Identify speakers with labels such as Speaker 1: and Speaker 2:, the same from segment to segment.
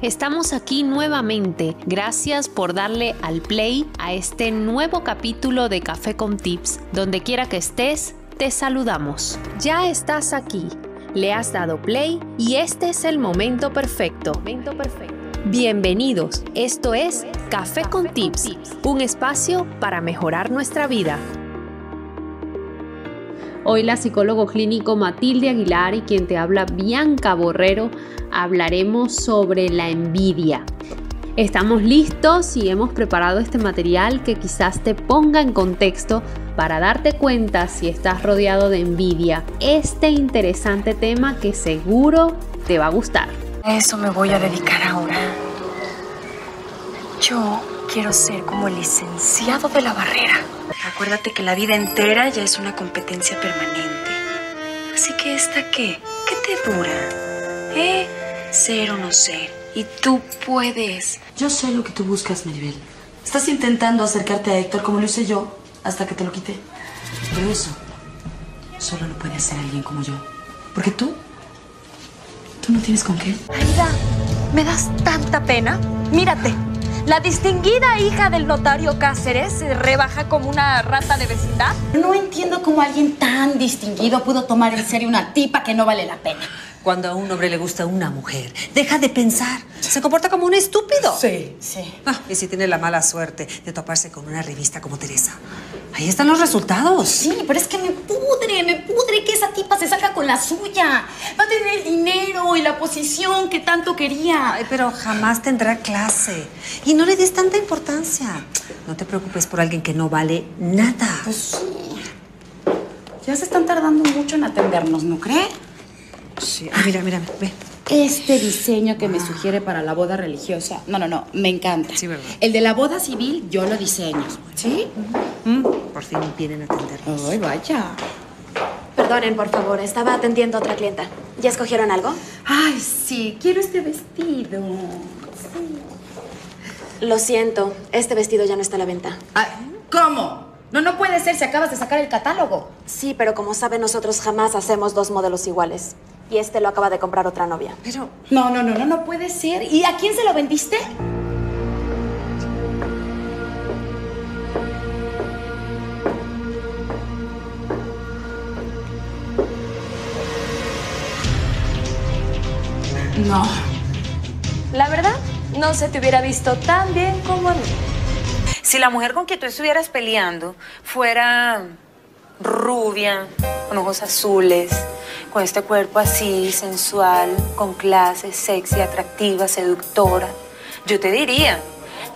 Speaker 1: Estamos aquí nuevamente. Gracias por darle al play a este nuevo capítulo de Café con Tips. Donde quiera que estés, te saludamos. Ya estás aquí. Le has dado play y este es el momento perfecto. Momento perfecto. Bienvenidos. Esto es Café con Tips, un espacio para mejorar nuestra vida. Hoy la psicólogo clínico Matilde Aguilar y quien te habla Bianca Borrero hablaremos sobre la envidia. Estamos listos y hemos preparado este material que quizás te ponga en contexto para darte cuenta si estás rodeado de envidia. Este interesante tema que seguro te va a gustar.
Speaker 2: Eso me voy a dedicar ahora. Yo quiero ser como el licenciado de la barrera. Acuérdate que la vida entera ya es una competencia permanente. Así que esta qué? ¿Qué te dura? ¿Eh? Ser o no ser. Y tú puedes.
Speaker 3: Yo sé lo que tú buscas, Maribel. Estás intentando acercarte a Héctor como lo hice yo hasta que te lo quité. Pero eso solo lo puede hacer alguien como yo. Porque tú, tú no tienes con qué.
Speaker 2: Aida, ¿me das tanta pena? Mírate. La distinguida hija del notario Cáceres se rebaja como una rata de vecindad.
Speaker 3: No entiendo cómo alguien tan distinguido pudo tomar en serio una tipa que no vale la pena.
Speaker 4: Cuando a un hombre le gusta una mujer, deja de pensar. Se comporta como un estúpido.
Speaker 3: Sí, sí.
Speaker 4: Ah, y si tiene la mala suerte de toparse con una revista como Teresa. Ahí están los resultados.
Speaker 3: Sí, pero es que me pudre, me pudre que esa tipa se salga con la suya. Va a tener el dinero y la posición que tanto quería.
Speaker 4: Ay, pero jamás tendrá clase. Y no le des tanta importancia. No te preocupes por alguien que no vale nada.
Speaker 3: Pues sí. Ya se están tardando mucho en atendernos, ¿no cree?
Speaker 4: Sí. Ah, mira, mira, ve.
Speaker 3: Este diseño que me sugiere para la boda religiosa. No, no, no, me encanta.
Speaker 4: Sí, ¿verdad?
Speaker 3: El de la boda civil yo lo diseño. ¿Sí?
Speaker 4: Mm, Por fin vienen a atendernos.
Speaker 3: Ay, vaya.
Speaker 5: Perdonen, por favor, estaba atendiendo a otra clienta. ¿Ya escogieron algo?
Speaker 3: Ay, sí, quiero este vestido.
Speaker 5: Lo siento, este vestido ya no está a la venta.
Speaker 3: Ay, ¿Cómo? No, no puede ser si acabas de sacar el catálogo.
Speaker 5: Sí, pero como saben, nosotros jamás hacemos dos modelos iguales. Y este lo acaba de comprar otra novia.
Speaker 4: Pero,
Speaker 3: No, no, no, no, no puede ser. ¿Y a quién se lo vendiste? No.
Speaker 2: La verdad, no se te hubiera visto tan bien como a mí.
Speaker 6: Si la mujer con quien tú estuvieras peleando fuera rubia, con ojos azules, con este cuerpo así, sensual, con clase, sexy, atractiva, seductora, yo te diría,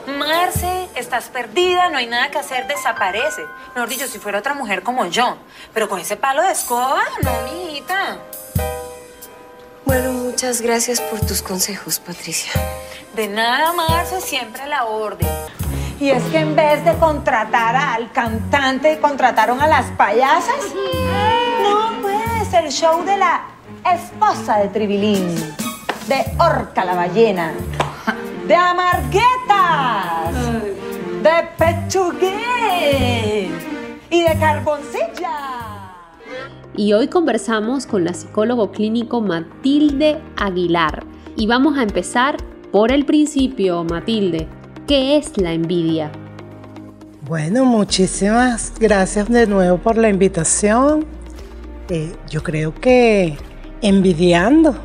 Speaker 6: Marce, estás perdida, no hay nada que hacer, desaparece. Mejor dicho, si fuera otra mujer como yo. Pero con ese palo de escoba, no, mijita.
Speaker 2: Bueno, muchas gracias por tus consejos, Patricia.
Speaker 6: De nada, Marce, siempre a la orden.
Speaker 7: Y es que en vez de contratar al cantante, contrataron a las payasas. No, pues, el show de la esposa de Tribilín, de Orca la ballena, de Amarguetas, de Pechuguín y de Carboncilla.
Speaker 1: Y hoy conversamos con la psicólogo clínico Matilde Aguilar. Y vamos a empezar por el principio, Matilde. ¿Qué es la envidia?
Speaker 8: Bueno, muchísimas gracias de nuevo por la invitación. Eh, yo creo que envidiando.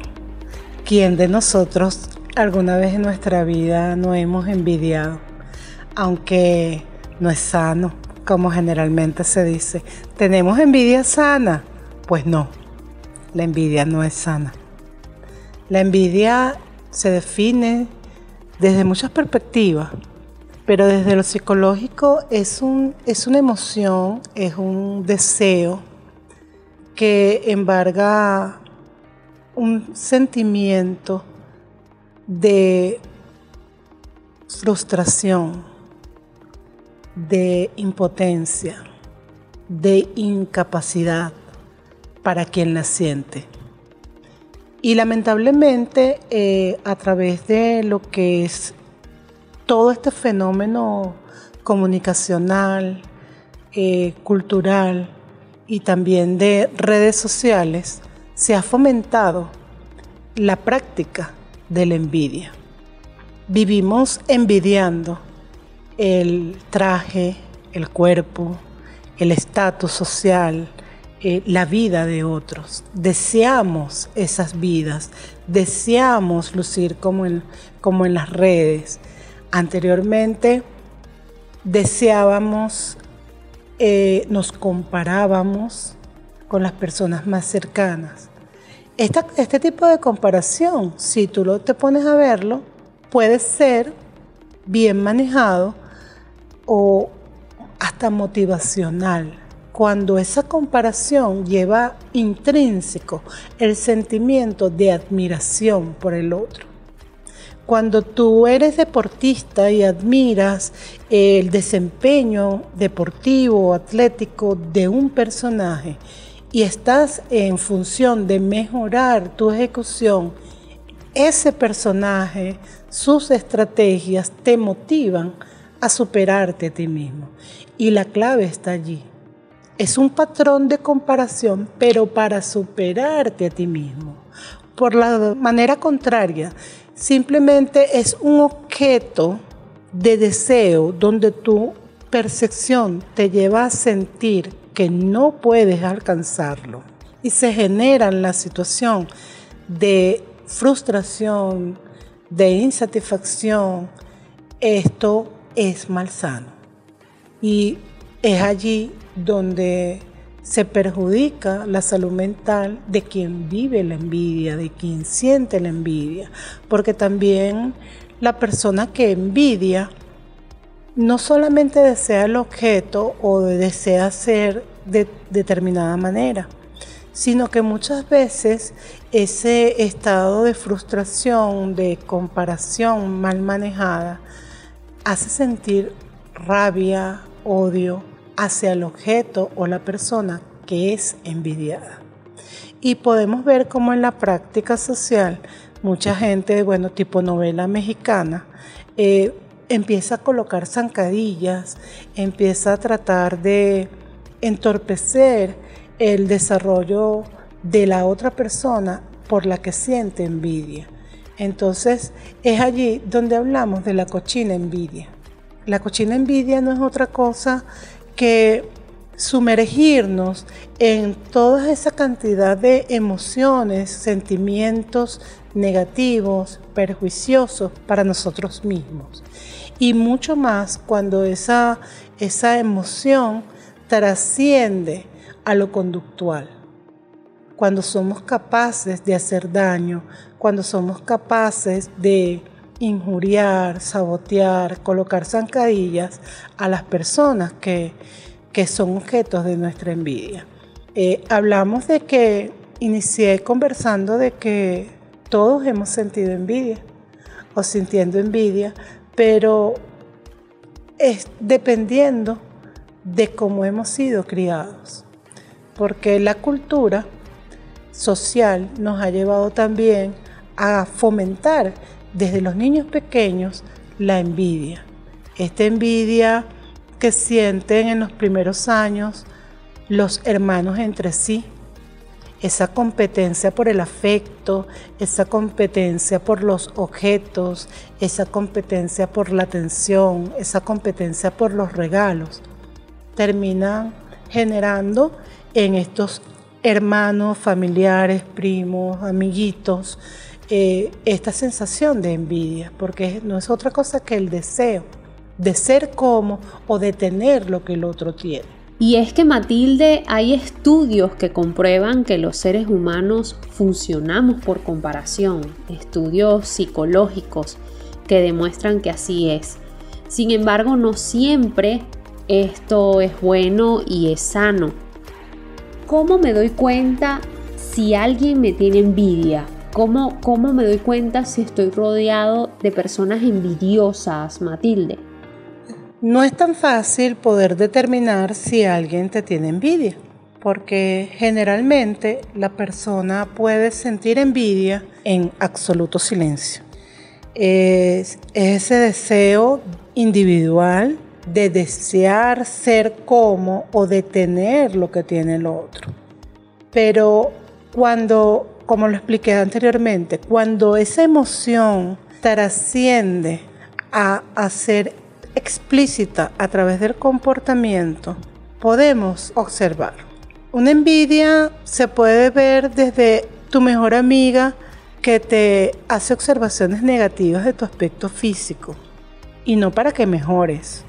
Speaker 8: ¿Quién de nosotros alguna vez en nuestra vida no hemos envidiado? Aunque no es sano, como generalmente se dice. ¿Tenemos envidia sana? Pues no, la envidia no es sana. La envidia se define desde muchas perspectivas, pero desde lo psicológico es, un, es una emoción, es un deseo que embarga un sentimiento de frustración, de impotencia, de incapacidad para quien la siente. Y lamentablemente eh, a través de lo que es todo este fenómeno comunicacional, eh, cultural y también de redes sociales, se ha fomentado la práctica de la envidia. vivimos envidiando el traje, el cuerpo, el estatus social, eh, la vida de otros. Deseamos esas vidas, deseamos lucir como en, como en las redes. Anteriormente deseábamos, eh, nos comparábamos con las personas más cercanas. este tipo de comparación, si tú te pones a verlo, puede ser bien manejado o hasta motivacional, cuando esa comparación lleva intrínseco el sentimiento de admiración por el otro. Cuando tú eres deportista y admiras el desempeño deportivo o atlético de un personaje y estás en función de mejorar tu ejecución, ese personaje, sus estrategias te motivan a superarte a ti mismo. Y la clave está allí. Es un patrón de comparación, pero para superarte a ti mismo. Por la manera contraria, simplemente es un objeto de deseo donde tu percepción te lleva a sentir que no puedes alcanzarlo. Y se genera la situación de frustración, de insatisfacción. Esto es malsano. Y es allí donde se perjudica la salud mental de quien vive la envidia, de quien siente la envidia, porque también la persona que envidia no solamente desea el objeto o desea ser de determinada manera, sino que muchas veces ese estado de frustración, de comparación mal manejada, hace sentir rabia, odio hacia el objeto o la persona que es envidiada. Y podemos ver cómo en la práctica social mucha gente, bueno, tipo novela mexicana, eh, empieza a colocar zancadillas, empieza a tratar de entorpecer el desarrollo de la otra persona por la que siente envidia. Entonces es allí donde hablamos de la cochina envidia. La cochina envidia no es otra cosa que sumergirnos en toda esa cantidad de emociones, sentimientos negativos, perjuiciosos para nosotros mismos. Y mucho más cuando esa, esa emoción trasciende a lo conductual cuando somos capaces de hacer daño, cuando somos capaces de injuriar, sabotear, colocar zancadillas a las personas que, son objetos de nuestra envidia. Eh, hablamos de que inicié conversando de que todos hemos sentido envidia o sintiendo envidia, pero es dependiendo de cómo hemos sido criados, porque la cultura social nos ha llevado también a fomentar desde los niños pequeños la envidia. Esta envidia que sienten en los primeros años los hermanos entre sí, esa competencia por el afecto, esa competencia por los objetos, esa competencia por la atención, esa competencia por los regalos, terminan generando en estos hermanos, familiares, primos, amiguitos, eh, esta sensación de envidia, porque no es otra cosa que el deseo de ser como o de tener lo que el otro tiene.
Speaker 1: Y es que Matilde, hay estudios que comprueban que los seres humanos funcionamos por comparación, estudios psicológicos que demuestran que así es. Sin embargo, no siempre esto es bueno y es sano. ¿Cómo me doy cuenta si alguien me tiene envidia? ¿Cómo, ¿Cómo me doy cuenta si estoy rodeado de personas envidiosas, Matilde?
Speaker 8: No es tan fácil poder determinar si alguien te tiene envidia, porque generalmente la persona puede sentir envidia en absoluto silencio. Es ese deseo individual de desear ser como o de tener lo que tiene el otro. Pero cuando, como lo expliqué anteriormente, cuando esa emoción trasciende a, ser explícita a través del comportamiento, podemos observar. Una envidia se puede ver desde tu mejor amiga que te hace observaciones negativas de tu aspecto físico y no para que mejores,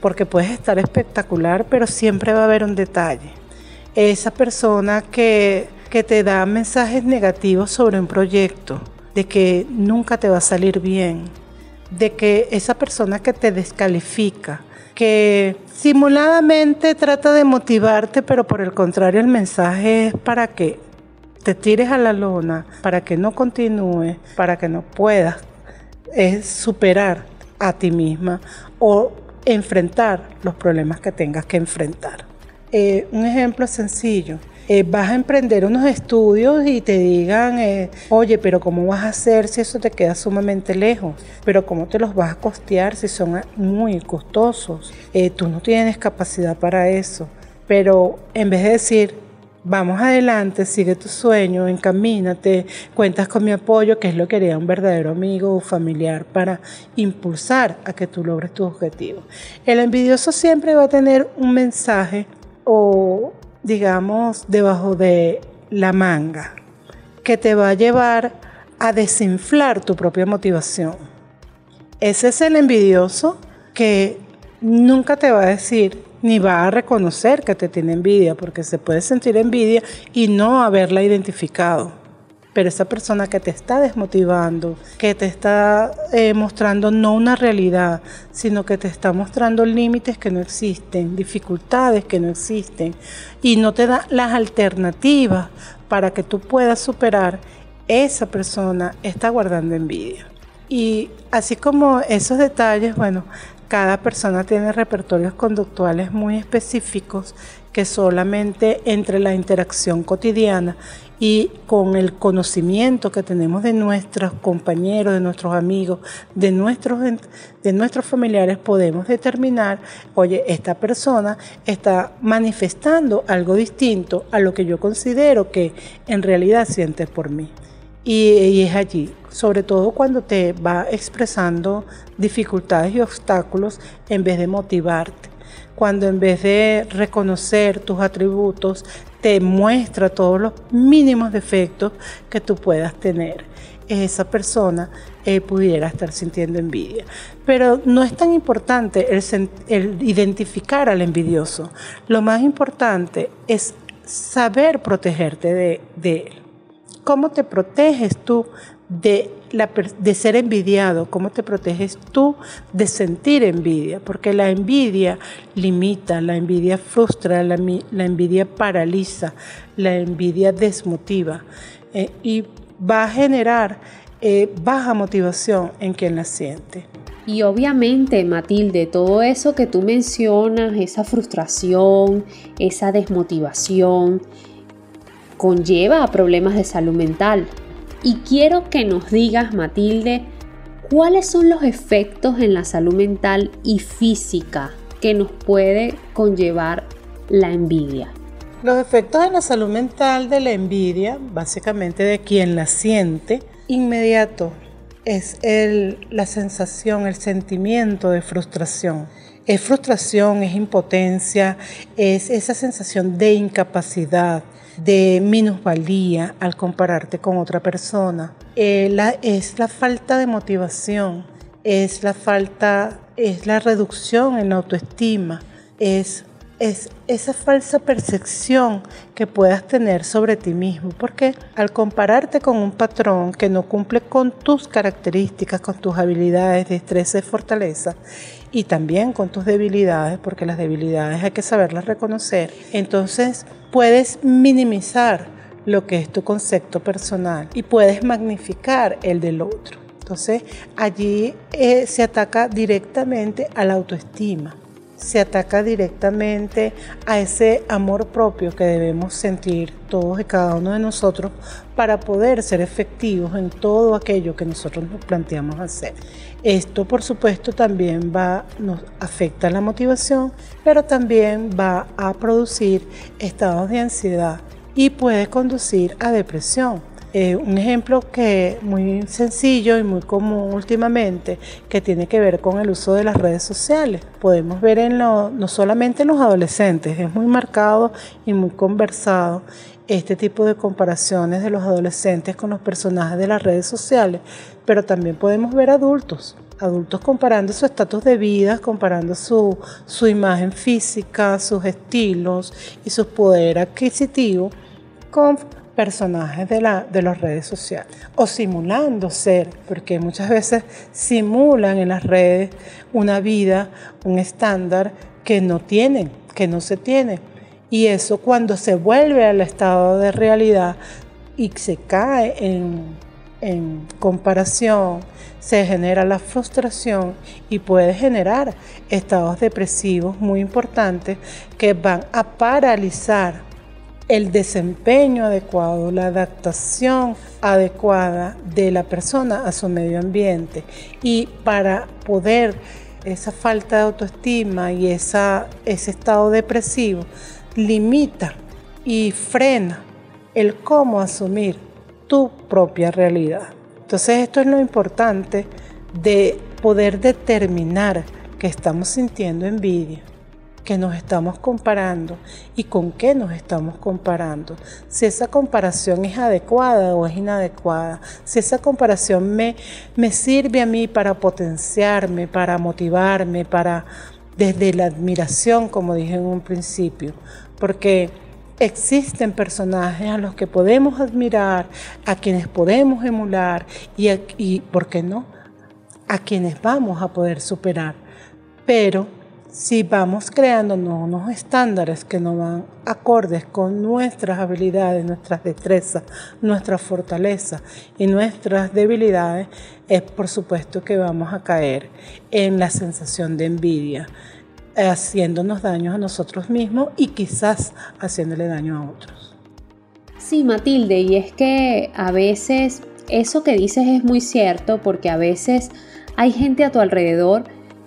Speaker 8: porque puedes estar espectacular, pero siempre va a haber un detalle. Esa persona que, que te da mensajes negativos sobre un proyecto, de que nunca te va a salir bien, de que esa persona que te descalifica, que simuladamente trata de motivarte, pero por el contrario el mensaje es para que te tires a la lona, para que no continúes, para que no puedas es superar a ti misma o enfrentar los problemas que tengas que enfrentar. Eh, un ejemplo sencillo. Eh, vas a emprender unos estudios y te digan, eh, oye, pero ¿cómo vas a hacer si eso te queda sumamente lejos? Pero ¿cómo te los vas a costear si son muy costosos? tú no tienes capacidad para eso. Pero en vez de decir, vamos adelante, sigue tu sueño, encamínate, cuentas con mi apoyo, que es lo que haría un verdadero amigo o familiar para impulsar a que tú logres tu objetivo. El envidioso siempre va a tener un mensaje o digamos, debajo de la manga, que te va a llevar a desinflar tu propia motivación. Ese es el envidioso que nunca te va a decir ni va a reconocer que te tiene envidia, porque se puede sentir envidia y no haberla identificado. Pero esa persona que te está desmotivando, que te está eh, mostrando no una realidad, sino que te está mostrando límites que no existen, dificultades que no existen, y no te da las alternativas para que tú puedas superar, esa persona está guardando envidia. Y así como esos detalles, bueno, cada persona tiene repertorios conductuales muy específicos que solamente entre la interacción cotidiana y con el conocimiento que tenemos de nuestros compañeros, de nuestros amigos, de nuestros, de nuestros familiares, podemos determinar, oye, esta persona está manifestando algo distinto a lo que yo considero que en realidad siente por mí. Y, es allí, sobre todo cuando te va expresando dificultades y obstáculos en vez de motivarte, cuando en vez de reconocer tus atributos, te muestra todos los mínimos defectos que tú puedas tener. Esa persona eh, pudiera estar sintiendo envidia. Pero no es tan importante el identificar al envidioso. Lo más importante es saber protegerte de, de él. ¿Cómo te proteges tú de, la, de ser envidiado? ¿Cómo te proteges tú de sentir envidia? Porque la envidia limita, la envidia frustra, la, envidia paraliza, la envidia desmotiva eh, y va a generar eh, baja motivación en quien la siente.
Speaker 1: Y obviamente, Matilde, todo eso que tú mencionas, esa frustración, esa desmotivación, conlleva a problemas de salud mental. Y quiero que nos digas, Matilde, cuáles son los efectos en la salud mental y física que nos puede conllevar la envidia.
Speaker 8: Los efectos en la salud mental de la envidia, básicamente de quien la siente, inmediato es el, la sensación, el sentimiento de frustración. Es frustración, es impotencia, es esa sensación de incapacidad, de minusvalía al compararte con otra persona. Eh, es la falta de motivación, es la falta, es la reducción en la autoestima, es, es esa falsa percepción que puedas tener sobre ti mismo, porque al compararte con un patrón que no cumple con tus características, con tus habilidades, destreza y fortaleza, y también con tus debilidades, porque las debilidades hay que saberlas reconocer, entonces puedes minimizar lo que es tu concepto personal y puedes magnificar el del otro. Entonces allí eh, se ataca directamente a la autoestima, se ataca directamente a ese amor propio que debemos sentir todos y cada uno de nosotros para poder ser efectivos en todo aquello que nosotros nos planteamos hacer. Esto, por supuesto, también va, nos afecta la motivación, pero también va a producir estados de ansiedad y puede conducir a depresión. Eh, un ejemplo que muy sencillo y muy común últimamente, que tiene que ver con el uso de las redes sociales. Podemos ver en lo, no solamente en los adolescentes, es muy marcado y muy conversado este tipo de comparaciones de los adolescentes con los personajes de las redes sociales, pero también podemos ver adultos, adultos comparando su estatus de vida, comparando su, su imagen física, sus estilos y su poder adquisitivo con personajes de, la, de las redes sociales o simulando ser, porque muchas veces simulan en las redes una vida, un estándar que no tienen, que no se tiene. Y eso cuando se vuelve al estado de realidad y se cae en, en comparación, se genera la frustración y puede generar estados depresivos muy importantes que van a paralizar el desempeño adecuado, la adaptación adecuada de la persona a su medio ambiente. Y para poder esa falta de autoestima y esa, ese estado depresivo limita y frena el cómo asumir tu propia realidad. Entonces esto es lo importante de poder determinar que estamos sintiendo envidia, que nos estamos comparando y con qué nos estamos comparando. Si esa comparación es adecuada o es inadecuada. Si esa comparación me, me sirve a mí para potenciarme, para motivarme, para desde la admiración, como dije en un principio, porque existen personajes a los que podemos admirar, a quienes podemos emular y, y ¿por qué no? A quienes vamos a poder superar. Pero si vamos creando unos estándares que no van acordes con nuestras habilidades, nuestras destrezas, nuestras fortalezas y nuestras debilidades, es por supuesto que vamos a caer en la sensación de envidia, haciéndonos daños a nosotros mismos y quizás haciéndole daño a otros.
Speaker 1: Sí, Matilde, y es que a veces eso que dices es muy cierto porque a veces hay gente a tu alrededor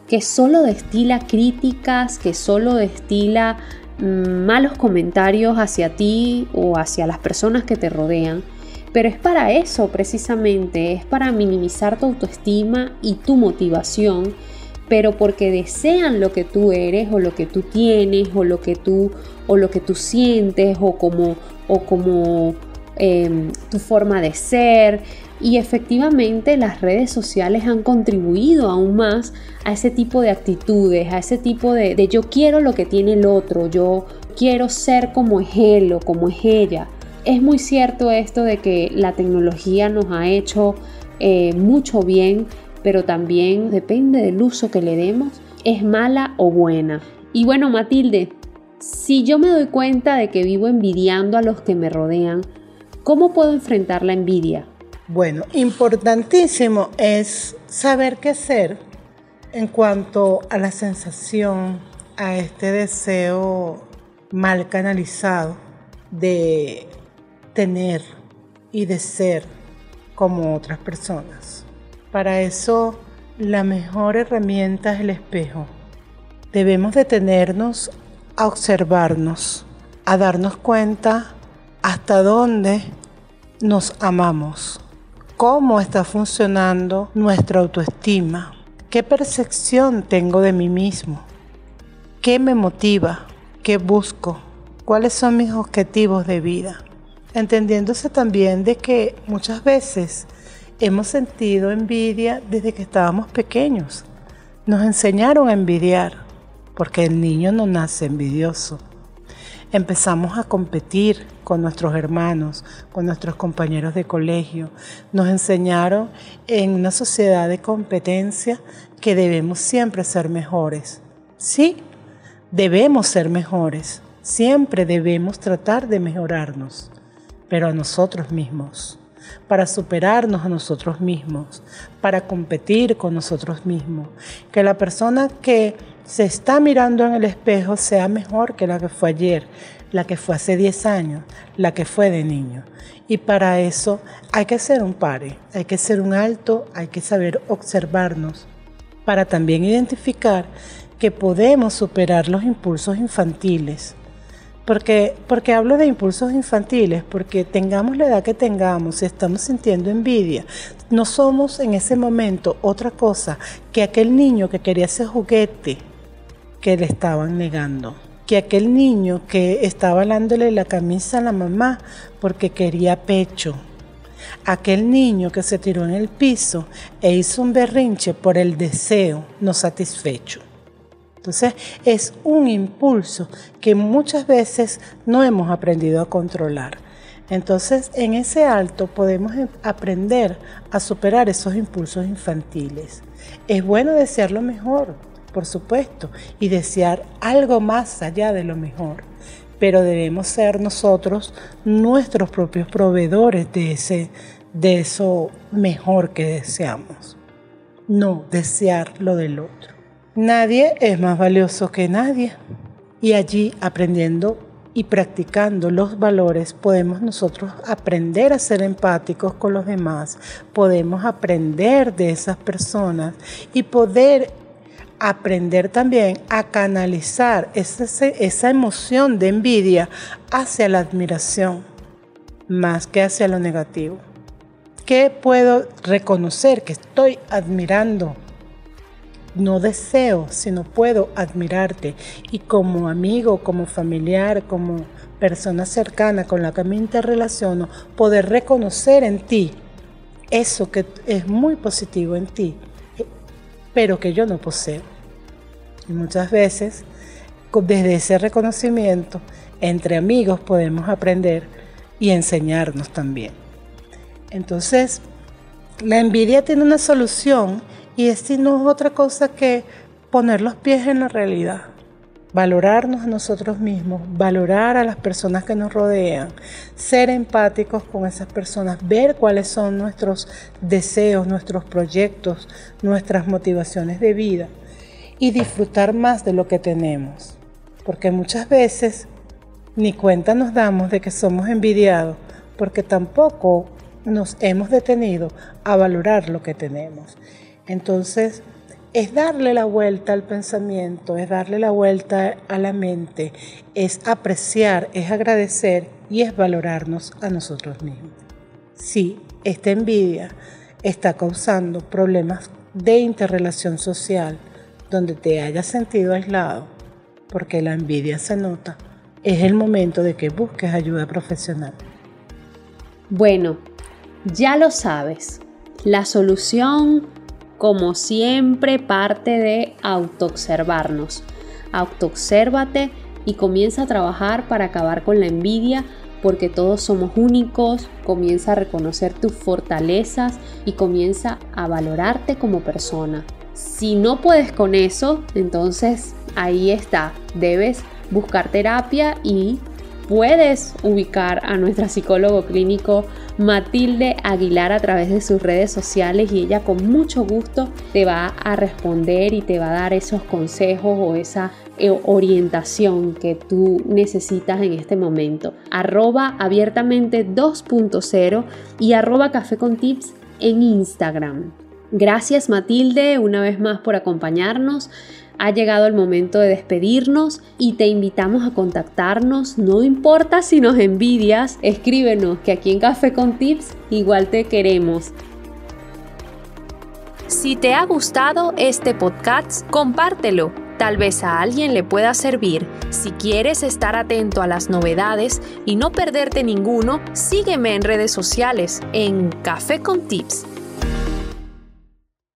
Speaker 1: que solo destila críticas, que solo destila mm, malos comentarios hacia ti o hacia las personas que te rodean. Pero es para eso precisamente, es para minimizar tu autoestima y tu motivación, pero porque desean lo que tú eres o lo que tú tienes o lo que tú o lo que tú sientes o como o como em, tu forma de ser y efectivamente las redes sociales han contribuido aún más a ese tipo de actitudes, a ese tipo de, yo quiero lo que tiene el otro, yo quiero ser como es él o como es ella. Es muy cierto esto de que la tecnología nos ha hecho eh, mucho bien, pero también depende del uso que le demos, es mala o buena. Y bueno, Matilde, si yo me doy cuenta de que vivo envidiando a los que me rodean, ¿cómo puedo enfrentar la envidia?
Speaker 8: Bueno, importantísimo es saber qué hacer en cuanto a la sensación, a este deseo mal canalizado de tener y de ser como otras personas. Para eso, la mejor herramienta es el espejo. Debemos detenernos a observarnos, a darnos cuenta hasta dónde nos amamos cómo está funcionando nuestra autoestima, qué percepción tengo de mí mismo, qué me motiva, qué busco, cuáles son mis objetivos de vida. Entendiéndose también de que muchas veces hemos sentido envidia desde que estábamos pequeños. Nos enseñaron a envidiar, porque el niño no nace envidioso empezamos a competir con nuestros hermanos, con nuestros compañeros de colegio. Nos enseñaron en una sociedad de competencia que debemos siempre ser mejores. Sí, debemos ser mejores. Siempre debemos tratar de mejorarnos, pero a nosotros mismos, para superarnos a nosotros mismos, para competir con nosotros mismos. Que la persona que se está mirando en el espejo sea mejor que la que fue ayer, la que fue hace 10 años, la que fue de niño. Y para eso hay que ser un pare, hay que ser un alto, hay que saber observarnos para también identificar que podemos superar los impulsos infantiles, Porque, porque hablo de impulsos infantiles, porque tengamos la edad que tengamos, si estamos sintiendo envidia, no somos en ese momento otra cosa que aquel niño que quería ese juguete que le estaban negando, que aquel niño que estaba dándole la camisa a la mamá porque quería pecho, aquel niño que se tiró en el piso e hizo un berrinche por el deseo no satisfecho. Entonces es un impulso que muchas veces no hemos aprendido a controlar. Entonces en ese alto podemos em, aprender a superar esos impulsos infantiles. Es bueno desear lo mejor, por supuesto, y desear algo más allá de lo mejor, pero debemos ser nosotros nuestros propios proveedores de, ese, de eso mejor que deseamos, no desear lo del otro. Nadie es más valioso que nadie. Y allí aprendiendo y practicando los valores podemos nosotros aprender a ser empáticos con los demás, podemos aprender de esas personas y poder aprender también a canalizar esa, esa emoción de envidia hacia la admiración más que hacia lo negativo. ¿Qué puedo reconocer que estoy admirando? no deseo, sino puedo admirarte. Y como amigo, como familiar, como persona cercana con la que me interrelaciono, poder reconocer en ti eso que es muy positivo en ti, pero que yo no poseo. Y muchas veces, desde ese reconocimiento, entre amigos podemos aprender y enseñarnos también. Entonces, la envidia tiene una solución y esto no es otra cosa que poner los pies en la realidad, valorarnos a nosotros mismos, valorar a las personas que nos rodean, ser empáticos con esas personas, ver cuáles son nuestros deseos, nuestros proyectos, nuestras motivaciones de vida y disfrutar más de lo que tenemos. Porque muchas veces ni cuenta nos damos de que somos envidiados, porque tampoco nos hemos detenido a valorar lo que tenemos. Entonces, es darle la vuelta al pensamiento, es darle la vuelta a la mente, es apreciar, es agradecer y es valorarnos a nosotros mismos. Si esta envidia está causando problemas de interrelación social, donde te hayas sentido aislado, porque la envidia se nota, es el momento de que busques ayuda profesional.
Speaker 1: Bueno, ya lo sabes, la solución como siempre parte de autoobservarnos. Autoobsérvate y comienza a trabajar para acabar con la envidia porque todos somos únicos, comienza a reconocer tus fortalezas y comienza a valorarte como persona. Si no puedes con eso, entonces ahí está, debes buscar terapia y puedes ubicar a nuestra psicólogo clínico Matilde Aguilar a través de sus redes sociales y ella con mucho gusto te va a responder y te va a dar esos consejos o esa eh, orientación que tú necesitas en este momento. Arroba abiertamente 2.0 y arroba café con tips en Instagram. Gracias Matilde una vez más por acompañarnos. Ha llegado el momento de despedirnos y te invitamos a contactarnos. No importa si nos envidias, escríbenos que aquí en Café con Tips igual te queremos. Si te ha gustado este podcast, compártelo. Tal vez a alguien le pueda servir. Si quieres estar atento a las novedades y no perderte ninguno, sígueme en redes sociales en Café con Tips